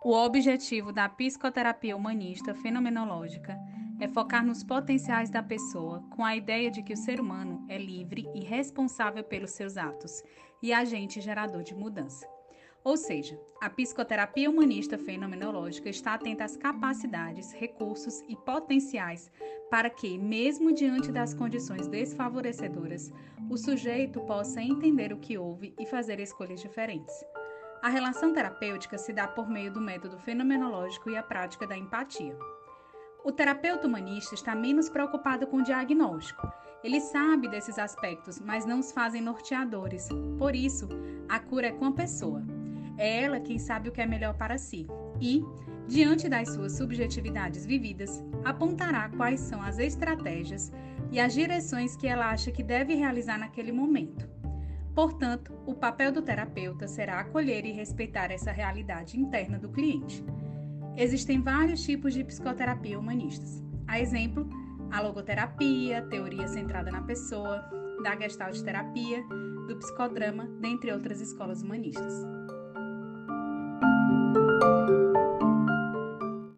O objetivo da psicoterapia humanista fenomenológica é focar nos potenciais da pessoa, com a ideia de que o ser humano é livre e responsável pelos seus atos e agente gerador de mudança. Ou seja, a psicoterapia humanista fenomenológica está atenta às capacidades, recursos e potenciais para que, mesmo diante das condições desfavorecedoras, o sujeito possa entender o que houve e fazer escolhas diferentes. A relação terapêutica se dá por meio do método fenomenológico e a prática da empatia. O terapeuta humanista está menos preocupado com o diagnóstico. Ele sabe desses aspectos, mas não os fazem norteadores. Por isso, a cura é com a pessoa. É ela quem sabe o que é melhor para si e, diante das suas subjetividades vividas, apontará quais são as estratégias e as direções que ela acha que deve realizar naquele momento. Portanto, o papel do terapeuta será acolher e respeitar essa realidade interna do cliente. Existem vários tipos de psicoterapia humanistas. A exemplo, a logoterapia, teoria centrada na pessoa, da gestalt terapia, do psicodrama, dentre outras escolas humanistas.